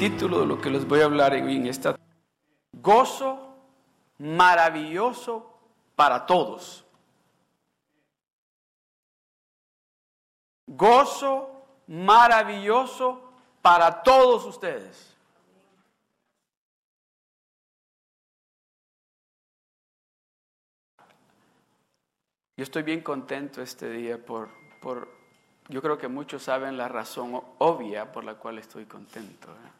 título de lo que les voy a hablar en esta gozo maravilloso para todos. Gozo maravilloso para todos ustedes. Yo estoy bien contento este día por, por, yo creo que muchos saben la razón obvia por la cual estoy contento. ¿eh?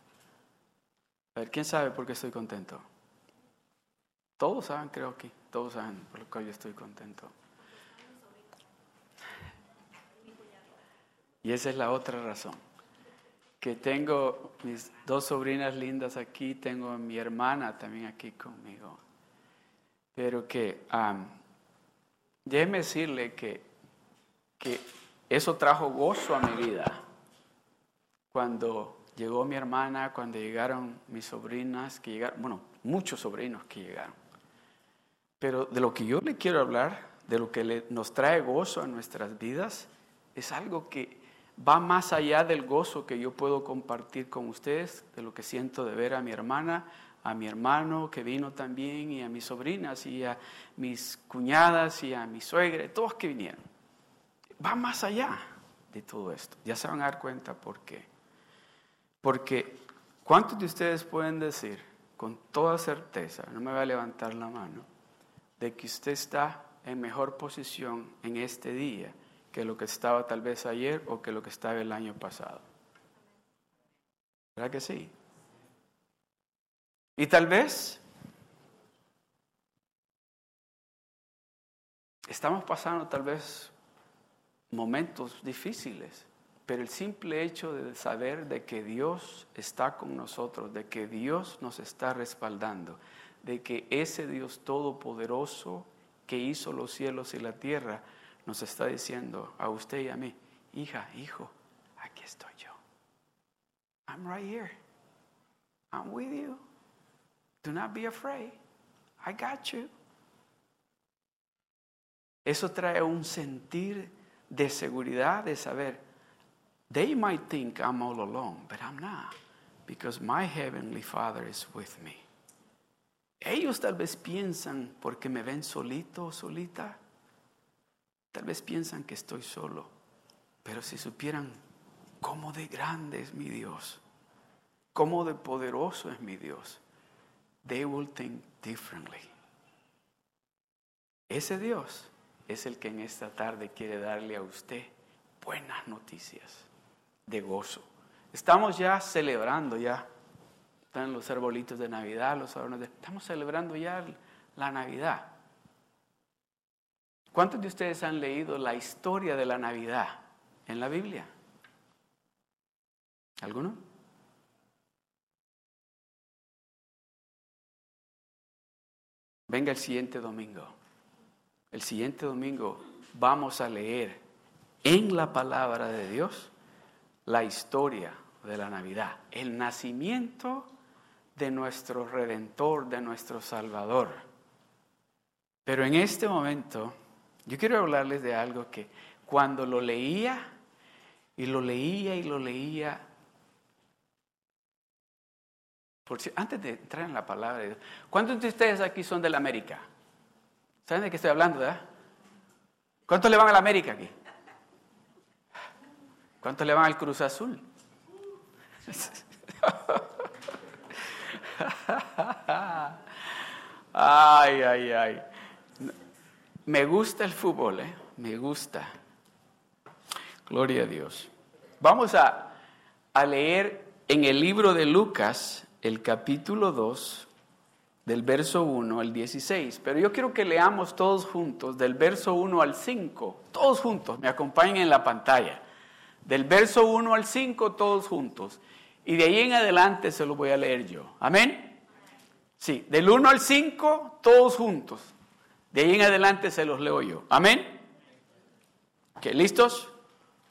A ver, ¿quién sabe por qué estoy contento? Todos saben, creo que, todos saben por lo cual yo estoy contento. Y esa es la otra razón. Que tengo mis dos sobrinas lindas aquí, tengo a mi hermana también aquí conmigo. Pero que Déjeme decirle que, que eso trajo gozo a mi vida. Cuando llegó mi hermana, cuando llegaron mis sobrinas, que llegaron, bueno, muchos sobrinos que llegaron. Pero de lo que yo le quiero hablar, de lo que nos trae gozo a nuestras vidas, es algo que va más allá del gozo que yo puedo compartir con ustedes, de lo que siento de ver a mi hermana, a mi hermano que vino también y a mis sobrinas y a mis cuñadas y a mi suegra, todos que vinieron. Va más allá de todo esto. Ya se van a dar cuenta por qué. Porque ¿cuántos de ustedes pueden decir con toda certeza, no me va a levantar la mano, de que usted está en mejor posición en este día que lo que estaba tal vez ayer o que lo que estaba el año pasado? ¿Verdad que sí? Y tal vez estamos pasando tal vez momentos difíciles, pero el simple hecho de saber de que Dios está con nosotros, de que Dios nos está respaldando, de que ese Dios todopoderoso que hizo los cielos y la tierra nos está diciendo a usted y a mí, hija, hijo, aquí estoy yo. I'm right here. I'm with you. Do not be afraid. I got you. Eso trae un sentir de seguridad, de saber, they might think I'm all alone, but I'm not, because my heavenly Father is with me. Ellos tal vez piensan, porque me ven solito o solita, tal vez piensan que estoy solo, pero si supieran cómo de grande es mi Dios, cómo de poderoso es mi Dios, they will think differently. Ese Dios es el que en esta tarde quiere darle a usted buenas noticias de gozo. Estamos ya celebrando ya, están los arbolitos de Navidad, los adornos de... Estamos celebrando ya la Navidad. ¿Cuántos de ustedes han leído la historia de la Navidad en la Biblia? ¿Alguno? Venga el siguiente domingo. El siguiente domingo vamos a leer en la palabra de Dios la historia de la Navidad, el nacimiento de nuestro Redentor, de nuestro Salvador. Pero en este momento yo quiero hablarles de algo que cuando lo leía y lo leía y lo leía, antes de entrar en la palabra ¿cuántos de ustedes aquí son de la América? ¿Saben de qué estoy hablando, verdad? ¿Cuántos le van a la América aquí? ¿Cuántos le van al Cruz Azul? ay, ay, ay. Me gusta el fútbol, ¿eh? Me gusta. Gloria a Dios. Vamos a, a leer en el libro de Lucas, el capítulo 2, del verso 1 al 16. Pero yo quiero que leamos todos juntos, del verso 1 al 5, todos juntos, me acompañen en la pantalla. Del verso 1 al 5, todos juntos. Y de ahí en adelante se lo voy a leer yo. Amén. Sí, del 1 al 5, todos juntos. De ahí en adelante se los leo yo. Amén. Ok, ¿listos?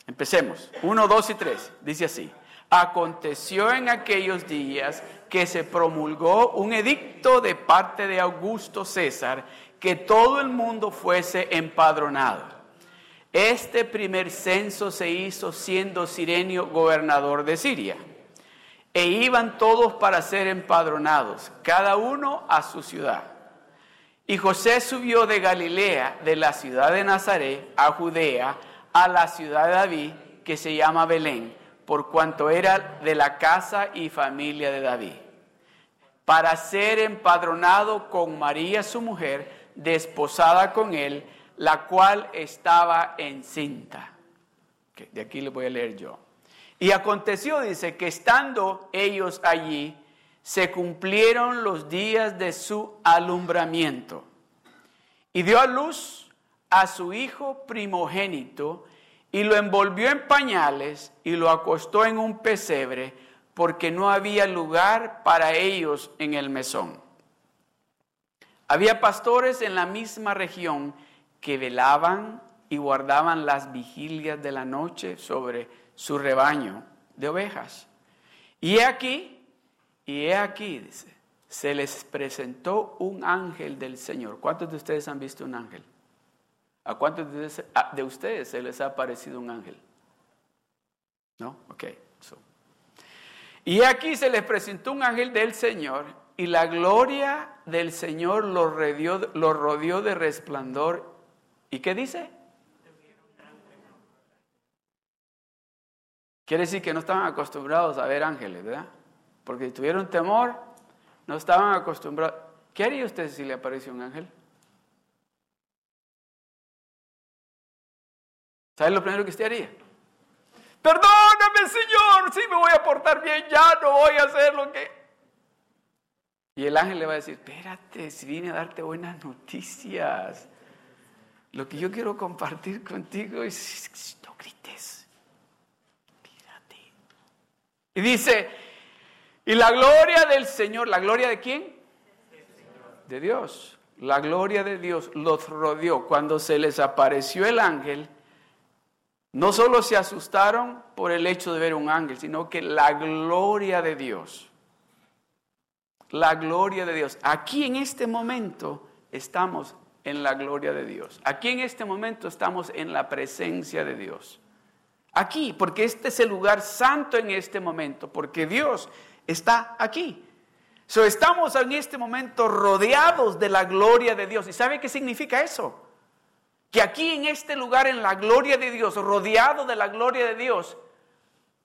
Empecemos. 1, 2 y 3. Dice así. Aconteció en aquellos días que se promulgó un edicto de parte de Augusto César que todo el mundo fuese empadronado. Este primer censo se hizo siendo Sirenio gobernador de Siria. e iban todos para ser empadronados, cada uno a su ciudad. Y José subió de Galilea, de la ciudad de Nazaret, a Judea, a la ciudad de David, que se llama Belén, por cuanto era de la casa y familia de David, para ser empadronado con María su mujer, desposada con él, la cual estaba encinta. De aquí le voy a leer yo. Y aconteció, dice, que estando ellos allí, se cumplieron los días de su alumbramiento. Y dio a luz a su hijo primogénito y lo envolvió en pañales y lo acostó en un pesebre porque no había lugar para ellos en el mesón. Había pastores en la misma región que velaban y guardaban las vigilias de la noche sobre su rebaño de ovejas. Y he aquí, y he aquí, dice, se les presentó un ángel del Señor. ¿Cuántos de ustedes han visto un ángel? ¿A cuántos de ustedes, se les ha aparecido un ángel? ¿No? Ok. Y aquí se les presentó un ángel del Señor y la gloria del Señor los rodeó, rodeó de resplandor. ¿Y qué dice? Quiere decir que no estaban acostumbrados a ver ángeles, ¿verdad? Porque si tuvieron temor, no estaban acostumbrados. ¿Qué haría usted si le aparece un ángel? ¿Sabe lo primero que usted haría? Perdóname, Señor, sí me voy a portar bien, ya no voy a hacer lo que... Y el ángel le va a decir, espérate, si vine a darte buenas noticias. Lo que yo quiero compartir contigo es, no grites. Y dice, y la gloria del Señor, ¿la gloria de quién? De Dios. La gloria de Dios los rodeó. Cuando se les apareció el ángel, no solo se asustaron por el hecho de ver un ángel, sino que la gloria de Dios, la gloria de Dios. Aquí en este momento estamos en la gloria de Dios. Aquí en este momento estamos en la presencia de Dios. Aquí, porque este es el lugar santo en este momento, porque Dios está aquí. So, estamos en este momento rodeados de la gloria de Dios. ¿Y sabe qué significa eso? Que aquí en este lugar, en la gloria de Dios, rodeado de la gloria de Dios,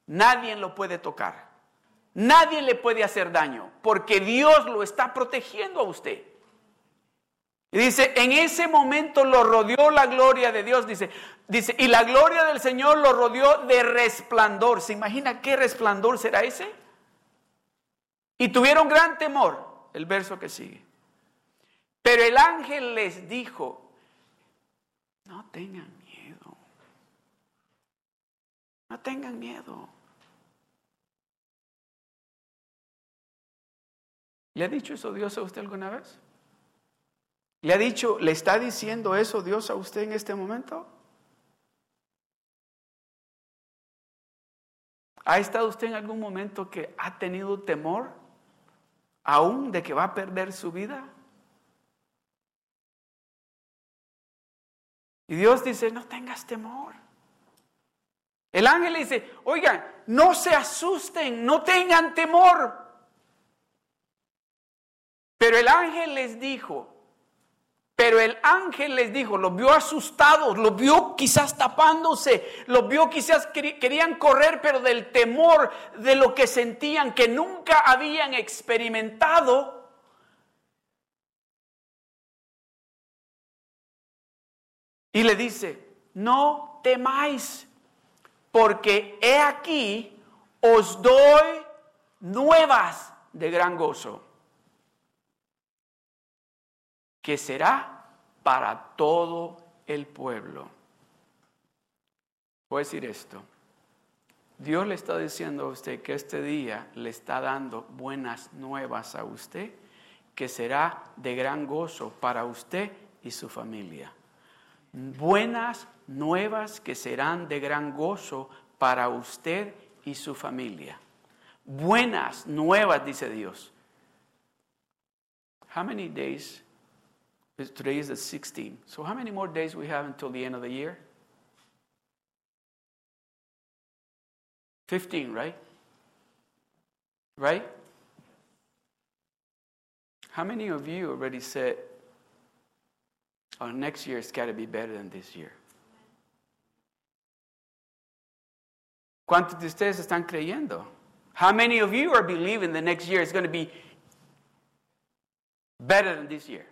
nadie lo puede tocar. Nadie le puede hacer daño, porque Dios lo está protegiendo a usted. Y dice, en ese momento lo rodeó la gloria de Dios, dice, dice, y la gloria del Señor lo rodeó de resplandor. ¿Se imagina qué resplandor será ese? Y tuvieron gran temor, el verso que sigue. Pero el ángel les dijo, no tengan miedo, no tengan miedo. ¿Le ha dicho eso Dios a usted alguna vez? ¿Le ha dicho, le está diciendo eso Dios a usted en este momento? ¿Ha estado usted en algún momento que ha tenido temor aún de que va a perder su vida? Y Dios dice, no tengas temor. El ángel dice, oigan, no se asusten, no tengan temor. Pero el ángel les dijo, pero el ángel les dijo, los vio asustados, los vio quizás tapándose, los vio quizás querían correr, pero del temor de lo que sentían que nunca habían experimentado. Y le dice, no temáis, porque he aquí os doy nuevas de gran gozo que será para todo el pueblo. Voy a decir esto. Dios le está diciendo a usted que este día le está dando buenas nuevas a usted, que será de gran gozo para usted y su familia. Buenas nuevas que serán de gran gozo para usted y su familia. Buenas nuevas, dice Dios. How many days Today is the 16th. So how many more days we have until the end of the year? 15, right? Right? How many of you already said, oh, next year it's got to be better than this year? ¿Cuántos de ustedes están creyendo? How many of you are believing the next year is going to be better than this year?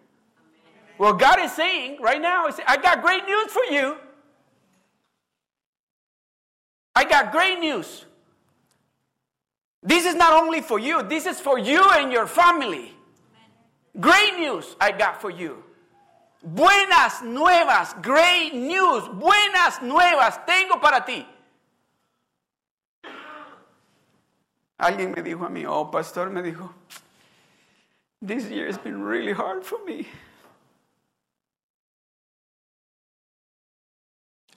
Well, God is saying right now, I got great news for you. I got great news. This is not only for you, this is for you and your family. Great news I got for you. Buenas nuevas, great news, buenas nuevas tengo para ti. Alguien me dijo a mí, oh, pastor, me dijo, this year has been really hard for me.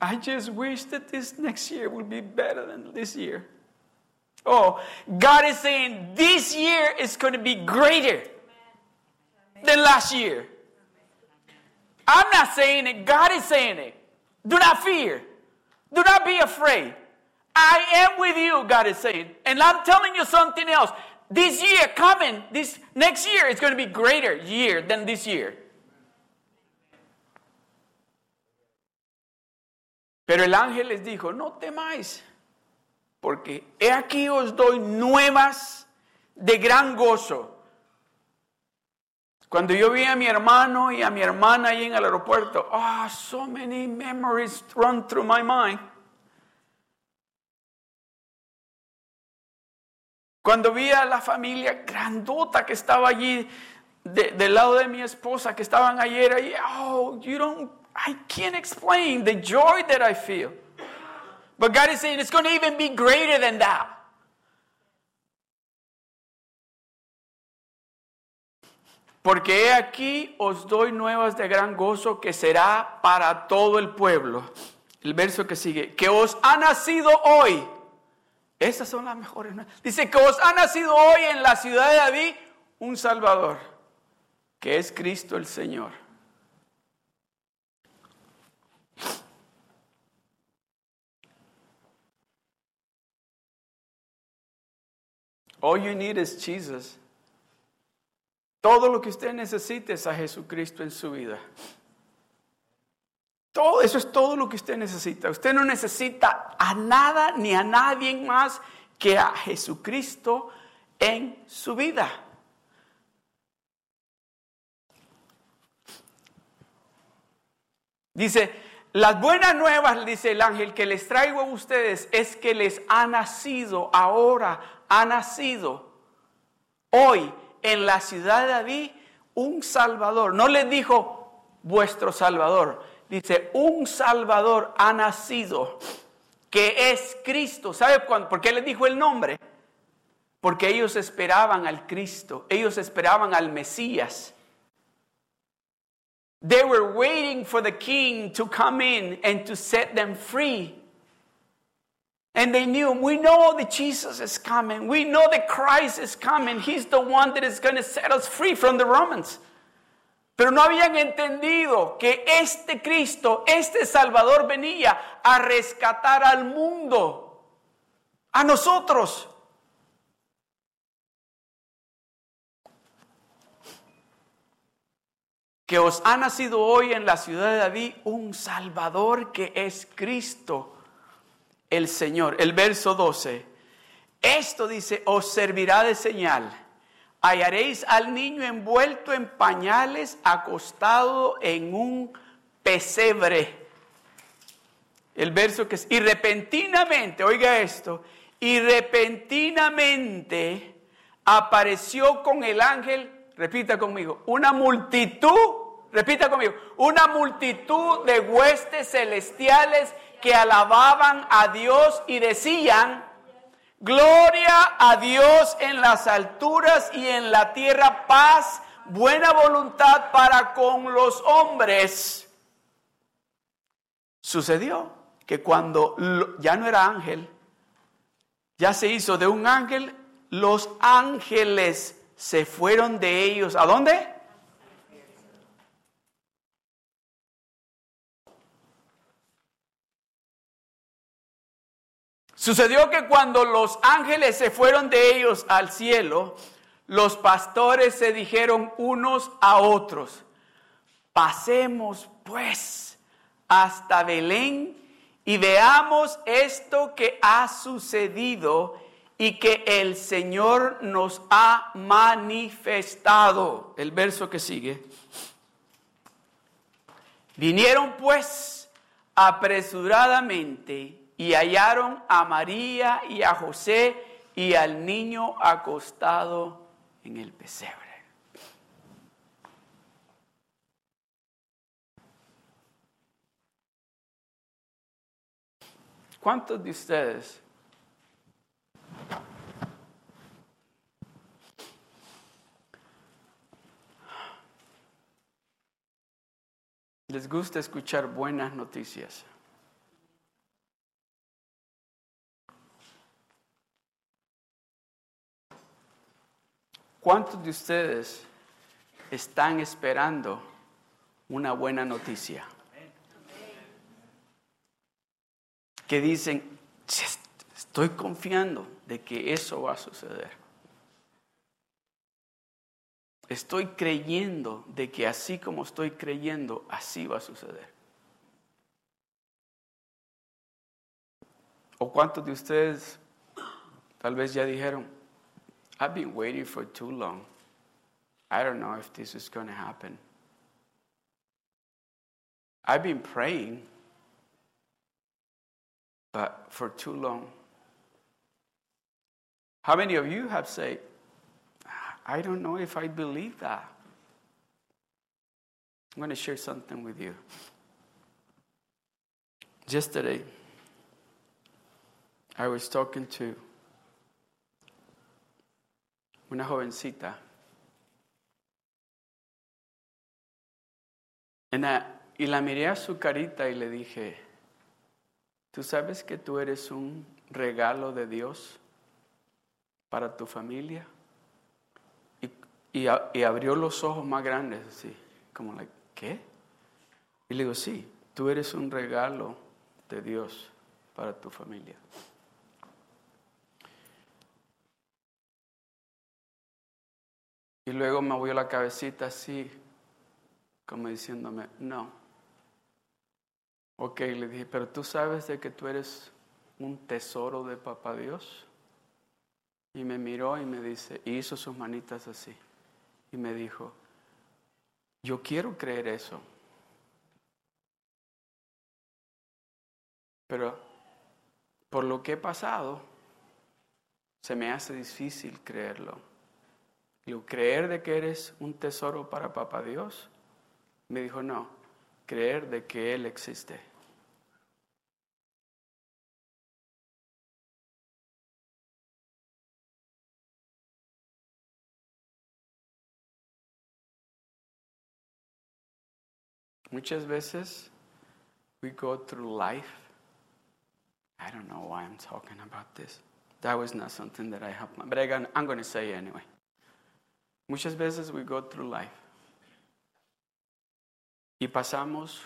I just wish that this next year would be better than this year. Oh, God is saying this year is going to be greater than last year. I'm not saying it, God is saying it. Do not fear. Do not be afraid. I am with you, God is saying. And I'm telling you something else. This year coming, this next year is going to be greater year than this year. Pero el ángel les dijo, no temáis, porque he aquí os doy nuevas de gran gozo. Cuando yo vi a mi hermano y a mi hermana ahí en el aeropuerto, ah, oh, so many memories run through my mind. Cuando vi a la familia grandota que estaba allí de, del lado de mi esposa, que estaban ayer ahí, oh, you don't, I can't explain the joy that I feel. But God is saying it's going to even be greater than that. Porque he aquí os doy nuevas de gran gozo que será para todo el pueblo. El verso que sigue, que os ha nacido hoy esas son las mejores. Dice que os ha nacido hoy en la ciudad de David un Salvador, que es Cristo el Señor. All you need is Jesus. Todo lo que usted necesite es a Jesucristo en su vida. Todo eso es todo lo que usted necesita. Usted no necesita a nada ni a nadie más que a Jesucristo en su vida. Dice, las buenas nuevas, dice el ángel, que les traigo a ustedes es que les ha nacido ahora, ha nacido hoy en la ciudad de David un Salvador. No les dijo vuestro Salvador, dice, un Salvador ha nacido, que es Cristo. ¿Sabe por qué le dijo el nombre? Porque ellos esperaban al Cristo, ellos esperaban al Mesías. They were waiting for the king to come in and to set them free. And they knew, we know that Jesus is coming. We know that Christ is coming. He's the one that is going to set us free from the Romans. Pero no habían entendido que este Cristo, este Salvador venía a rescatar al mundo, a nosotros. Que os ha nacido hoy en la ciudad de David un Salvador que es Cristo, el Señor. El verso 12. Esto dice, os servirá de señal hallaréis al niño envuelto en pañales, acostado en un pesebre. El verso que es, y repentinamente, oiga esto, y repentinamente apareció con el ángel, repita conmigo, una multitud, repita conmigo, una multitud de huestes celestiales que alababan a Dios y decían, Gloria a Dios en las alturas y en la tierra paz, buena voluntad para con los hombres. Sucedió que cuando ya no era ángel, ya se hizo de un ángel, los ángeles se fueron de ellos. ¿A dónde? Sucedió que cuando los ángeles se fueron de ellos al cielo, los pastores se dijeron unos a otros, pasemos pues hasta Belén y veamos esto que ha sucedido y que el Señor nos ha manifestado. El verso que sigue. Vinieron pues apresuradamente y hallaron a María y a José y al niño acostado en el pesebre. ¿Cuántos de ustedes les gusta escuchar buenas noticias? ¿Cuántos de ustedes están esperando una buena noticia? Que dicen, estoy confiando de que eso va a suceder. Estoy creyendo de que así como estoy creyendo, así va a suceder. ¿O cuántos de ustedes tal vez ya dijeron, I've been waiting for too long. I don't know if this is going to happen. I've been praying, but for too long. How many of you have said, I don't know if I believe that? I'm going to share something with you. Yesterday, I was talking to una jovencita. y la miré a su carita y le dije, ¿tú sabes que tú eres un regalo de Dios para tu familia? Y, abrió los ojos más grandes así, como, like, ¿qué? Y le digo, sí, tú eres un regalo de Dios para tu familia. Y luego me movió la cabecita así, como diciéndome, no. Ok, le dije, pero tú sabes de que tú eres un tesoro de papá Dios. Y me miró y me dice, y hizo sus manitas así. Y me dijo, yo quiero creer eso. Pero por lo que he pasado, se me hace difícil creerlo. Creer de que eres un tesoro para papá Dios, me dijo, no, creer de que Él existe. Muchas veces we go through life. I don't know why I'm talking about this. That was not something that I have, but I'm going to say it anyway. Muchas veces we go through life y pasamos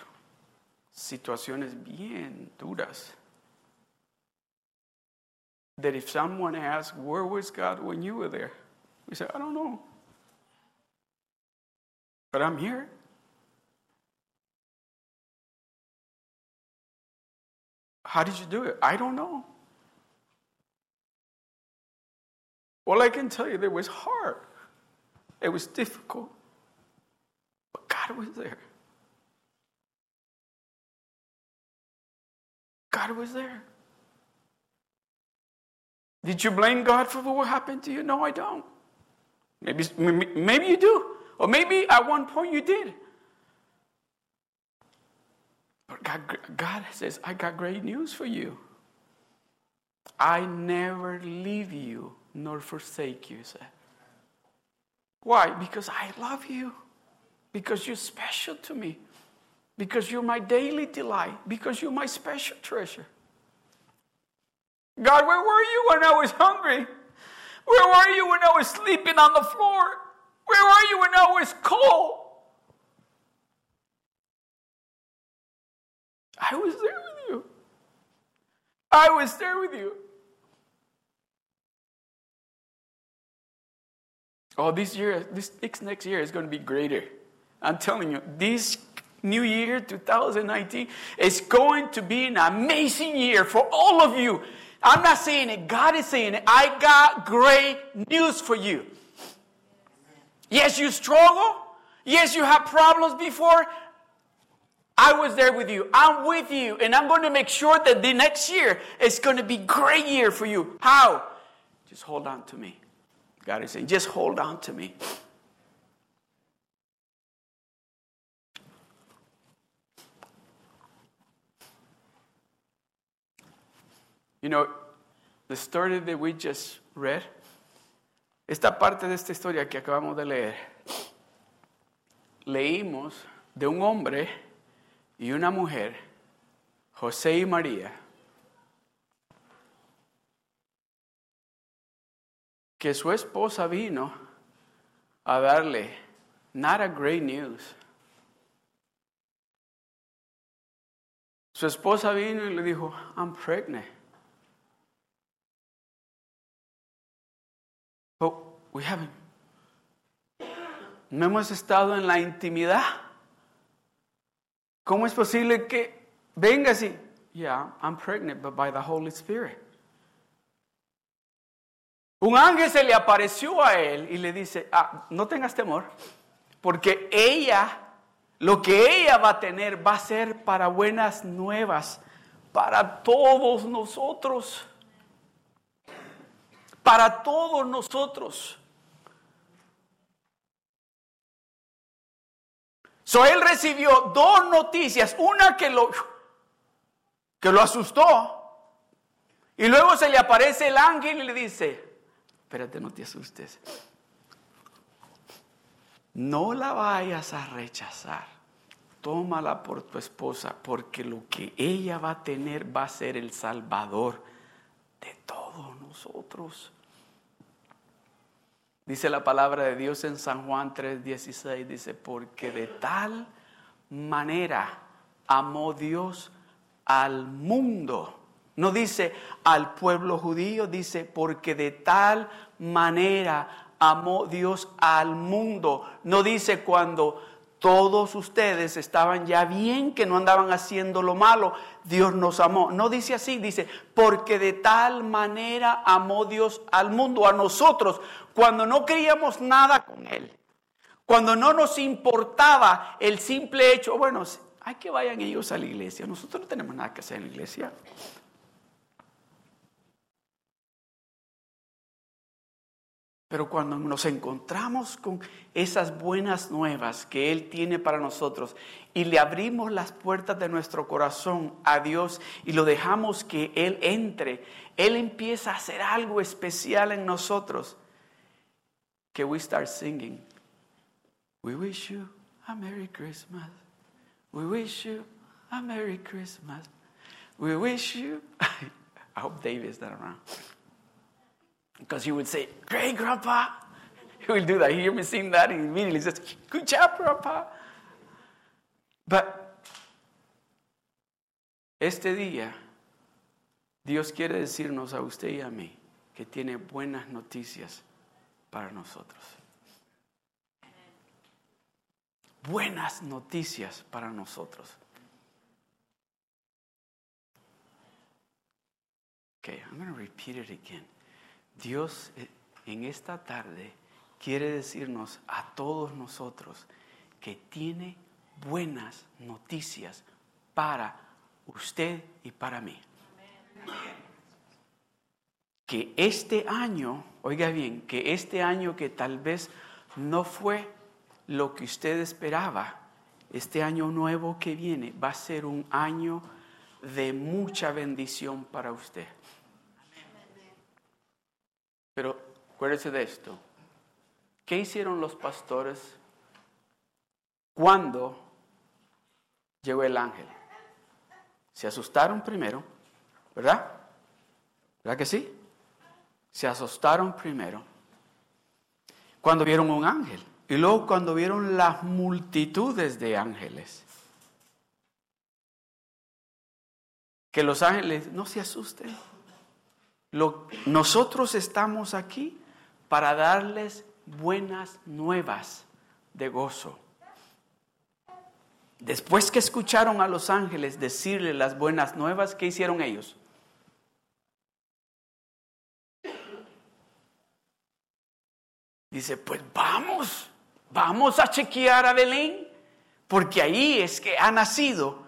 situaciones bien duras. That if someone asks, Where was God when you were there? We say, I don't know. But I'm here. How did you do it? I don't know. Well, I can tell you, it was hard. It was difficult, but God was there. God was there. Did you blame God for what happened to you? No, I don't. Maybe, maybe you do. Or maybe at one point you did. But God, God says, I got great news for you. I never leave you nor forsake you, said. Why? Because I love you. Because you're special to me. Because you're my daily delight. Because you're my special treasure. God, where were you when I was hungry? Where were you when I was sleeping on the floor? Where were you when I was cold? I was there with you. I was there with you. Oh, this year, this next year is going to be greater. I'm telling you, this new year, 2019, is going to be an amazing year for all of you. I'm not saying it, God is saying it. I got great news for you. Yes, you struggle. Yes, you have problems before. I was there with you. I'm with you. And I'm going to make sure that the next year is going to be great year for you. How? Just hold on to me. God is saying, just hold on to me. You know, the story that we just read, esta parte de esta historia que acabamos de leer, leímos de un hombre y una mujer, José y María, que su esposa vino a darle not a great news. Su esposa vino y le dijo, I'm pregnant. But we haven't. No hemos estado en la intimidad. ¿Cómo es posible que venga así? Yeah, I'm pregnant, but by the Holy Spirit. Un ángel se le apareció a él y le dice, ah, no tengas temor, porque ella, lo que ella va a tener va a ser para buenas nuevas, para todos nosotros, para todos nosotros. So él recibió dos noticias, una que lo, que lo asustó, y luego se le aparece el ángel y le dice, espérate, no te asustes. No la vayas a rechazar. Tómala por tu esposa, porque lo que ella va a tener va a ser el salvador de todos nosotros. Dice la palabra de Dios en San Juan 3:16, dice, porque de tal manera amó Dios al mundo no dice al pueblo judío, dice porque de tal manera amó Dios al mundo. No dice cuando todos ustedes estaban ya bien, que no andaban haciendo lo malo, Dios nos amó. No dice así, dice, porque de tal manera amó Dios al mundo, a nosotros, cuando no queríamos nada con Él, cuando no nos importaba el simple hecho, bueno, hay que vayan ellos a la iglesia, nosotros no tenemos nada que hacer en la iglesia. Pero cuando nos encontramos con esas buenas nuevas que Él tiene para nosotros y le abrimos las puertas de nuestro corazón a Dios y lo dejamos que Él entre, Él empieza a hacer algo especial en nosotros. Que we start singing. We wish you a Merry Christmas. We wish you a Merry Christmas. We wish you. I hope David is not around. Because he would say, Great, Grandpa. He will do that. He hear me sing that and immediately says, Good job, Grandpa. But este día, Dios quiere decirnos a usted y a mí que tiene buenas noticias para nosotros. Buenas noticias para nosotros. Okay, I'm going to repeat it again. Dios eh, en esta tarde quiere decirnos a todos nosotros que tiene buenas noticias para usted y para mí. Que este año, oiga bien, que este año que tal vez no fue lo que usted esperaba, este año nuevo que viene va a ser un año de mucha bendición para usted. Pero acuérdese de esto. ¿Qué hicieron los pastores cuando llegó el ángel? Se asustaron primero, ¿verdad? ¿Verdad que sí? Se asustaron primero cuando vieron un ángel y luego cuando vieron las multitudes de ángeles. Que los ángeles no se asusten nosotros estamos aquí para darles buenas nuevas de gozo. Después que escucharon a los ángeles decirle las buenas nuevas, ¿qué hicieron ellos? Dice, pues vamos, vamos a chequear a Belén, porque ahí es que ha nacido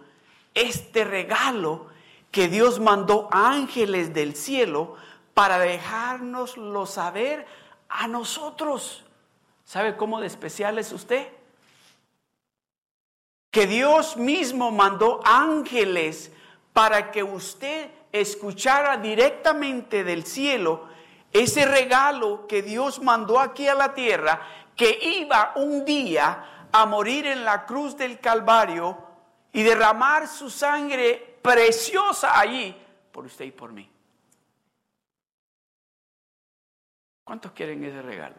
este regalo que Dios mandó ángeles del cielo para dejárnoslo saber a nosotros. ¿Sabe cómo de especial es usted? Que Dios mismo mandó ángeles para que usted escuchara directamente del cielo ese regalo que Dios mandó aquí a la tierra, que iba un día a morir en la cruz del Calvario y derramar su sangre preciosa allí por usted y por mí. ¿Cuántos quieren ese regalo?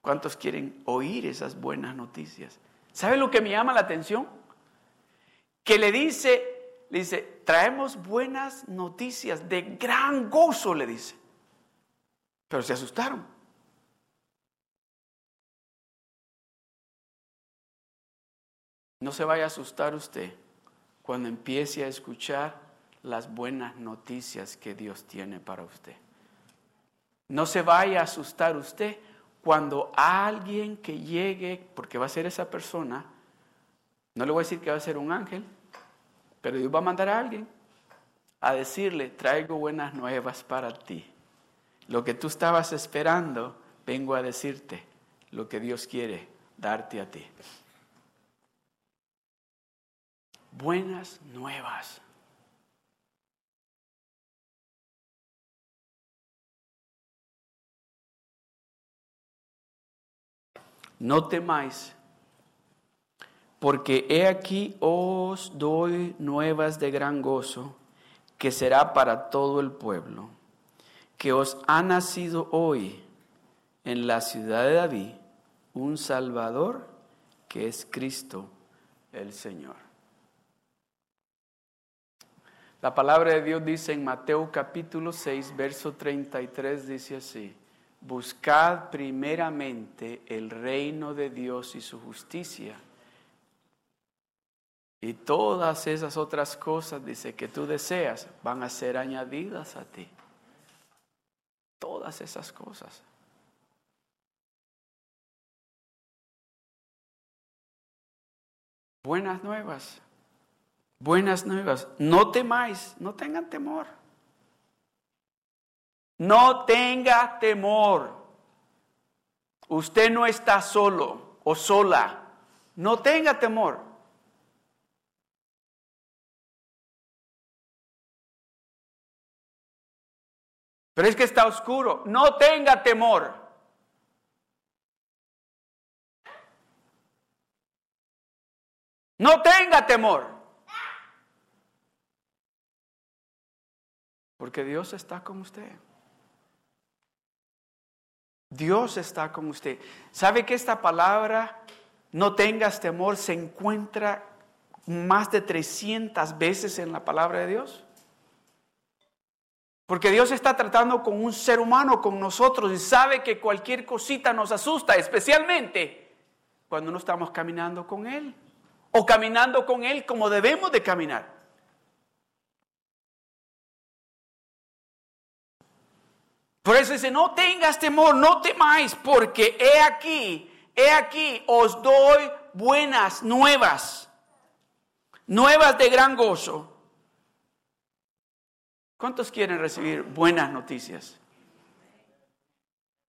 ¿Cuántos quieren oír esas buenas noticias? ¿Sabe lo que me llama la atención? Que le dice, le dice, traemos buenas noticias de gran gozo, le dice. Pero se asustaron. No se vaya a asustar usted cuando empiece a escuchar las buenas noticias que Dios tiene para usted. No se vaya a asustar usted cuando alguien que llegue, porque va a ser esa persona, no le voy a decir que va a ser un ángel, pero Dios va a mandar a alguien a decirle, traigo buenas nuevas para ti. Lo que tú estabas esperando, vengo a decirte lo que Dios quiere darte a ti. Buenas nuevas. no temáis, porque he aquí os doy nuevas de gran gozo, que será para todo el pueblo, que os ha nacido hoy en la ciudad de David un Salvador, que es Cristo el Señor. La palabra de Dios dice en Mateo capítulo 6, verso 33, dice así. Buscad primeramente el reino de Dios y su justicia. Y todas esas otras cosas, dice, que tú deseas, van a ser añadidas a ti. Todas esas cosas. Buenas nuevas. Buenas nuevas. No temáis, no tengan temor. No tenga temor. Usted no está solo o sola. No tenga temor. Pero es que está oscuro. No tenga temor. No tenga temor. Porque Dios está con usted. Dios está con usted. ¿Sabe que esta palabra, no tengas temor, se encuentra más de 300 veces en la palabra de Dios? Porque Dios está tratando con un ser humano, con nosotros, y sabe que cualquier cosita nos asusta, especialmente cuando no estamos caminando con Él, o caminando con Él como debemos de caminar. Por eso dice, no tengas temor, no temáis, porque he aquí, he aquí, os doy buenas nuevas, nuevas de gran gozo. ¿Cuántos quieren recibir buenas noticias?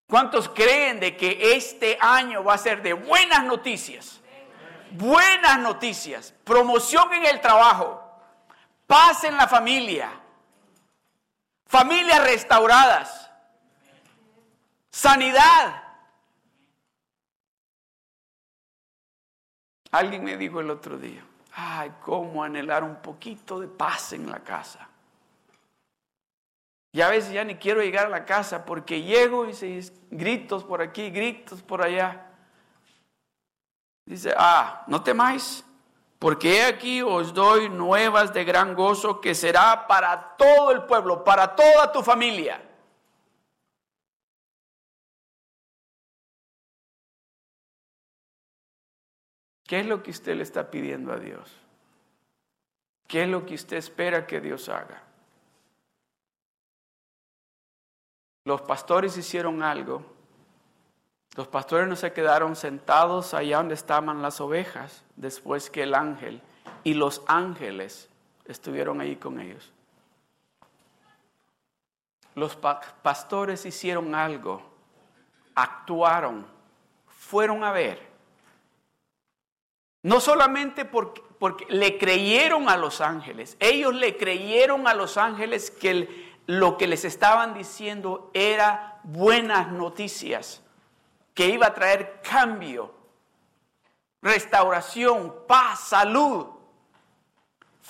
¿Cuántos creen de que este año va a ser de buenas noticias? Buenas noticias, promoción en el trabajo, paz en la familia, familias restauradas sanidad. Alguien me dijo el otro día, ay, cómo anhelar un poquito de paz en la casa. Y a veces ya ni quiero llegar a la casa porque llego y se gritos por aquí, gritos por allá. Dice, ah, no temáis, porque aquí os doy nuevas de gran gozo que será para todo el pueblo, para toda tu familia. ¿Qué es lo que usted le está pidiendo a Dios? ¿Qué es lo que usted espera que Dios haga? Los pastores hicieron algo. Los pastores no se quedaron sentados allá donde estaban las ovejas después que el ángel y los ángeles estuvieron ahí con ellos. Los pastores hicieron algo, actuaron, fueron a ver. No solamente porque, le creyeron a los ángeles, ellos le creyeron a los ángeles que lo que les estaban diciendo era buenas noticias, que iba a traer cambio, restauración, paz, salud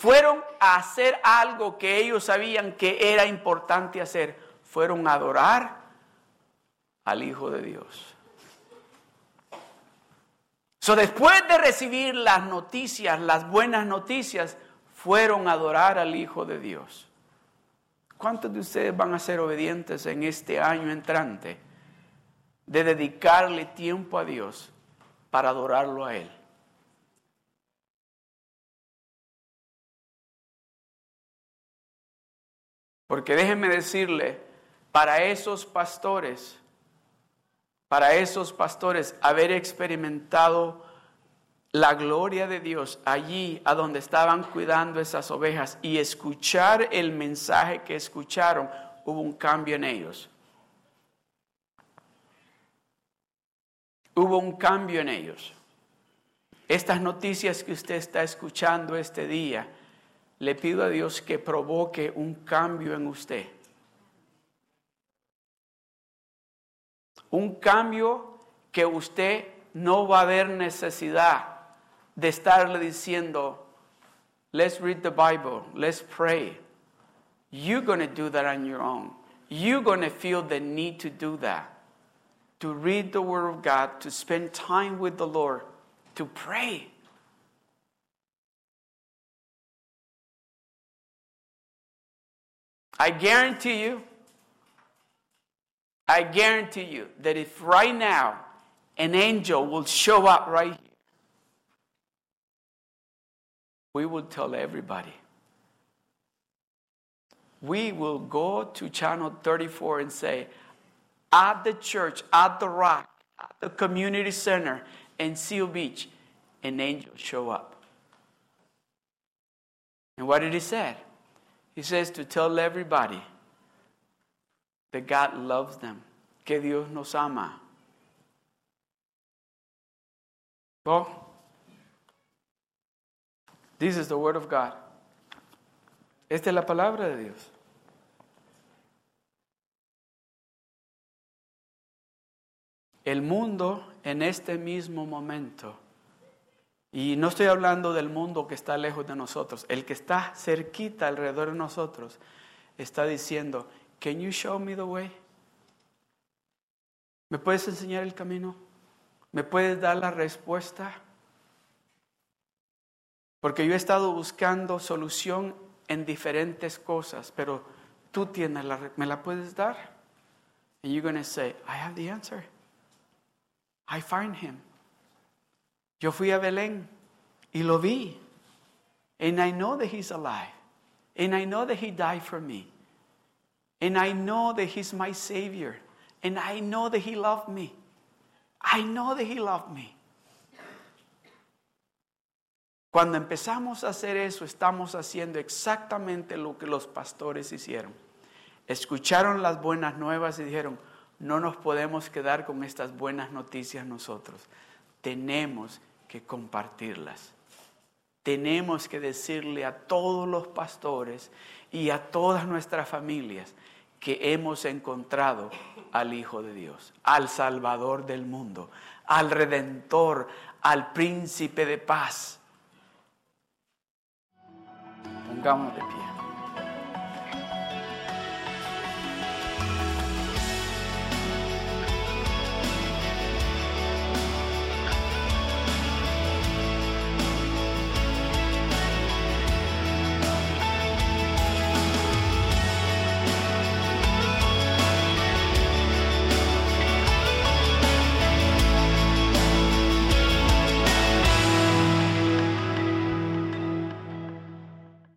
fueron a hacer algo que ellos sabían que era importante hacer. Fueron a adorar al Hijo de Dios. So, después de recibir las noticias, las buenas noticias, fueron a adorar al Hijo de Dios. ¿Cuántos de ustedes van a ser obedientes en este año entrante de dedicarle tiempo a Dios para adorarlo a Él? Porque déjenme decirle, para esos pastores, para esos pastores haber experimentado la gloria de Dios allí a donde estaban cuidando esas ovejas y escuchar el mensaje que escucharon, hubo un cambio en ellos. Hubo un cambio en ellos. Estas noticias que usted está escuchando este día, le pido a Dios que provoque un cambio en usted. Un cambio que usted no va a ver necesidad de estarle diciendo, let's read the Bible, let's pray. You're going to do that on your own. You're going to feel the need to do that. To read the Word of God, to spend time with the Lord, to pray. I guarantee you, I guarantee you that if right now an angel will show up right here, we will tell everybody. We will go to channel 34 and say, at the church, at the rock, at the community center in Seal Beach, an angel show up. And what did he say? He says to tell everybody that God loves them, que Dios nos ama. This is the word of God. Esta es la palabra de Dios. El mundo en este mismo momento y no estoy hablando del mundo que está lejos de nosotros. El que está cerquita alrededor de nosotros está diciendo, Can you show me the way? ¿Me puedes enseñar el camino? ¿Me puedes dar la respuesta? Porque yo he estado buscando solución en diferentes cosas, pero tú tienes la, ¿me la puedes dar? And you're going to say, I have the answer. I find him. Yo fui a Belén y lo vi. And I know that he's alive. And I know that he died for me. And I know that he's my savior. And I know that he loved me. I know that he loved me. Cuando empezamos a hacer eso, estamos haciendo exactamente lo que los pastores hicieron. Escucharon las buenas nuevas y dijeron, no nos podemos quedar con estas buenas noticias nosotros. Tenemos que compartirlas. Tenemos que decirle a todos los pastores y a todas nuestras familias que hemos encontrado al Hijo de Dios, al Salvador del mundo, al Redentor, al Príncipe de paz. Pongámonos de pie.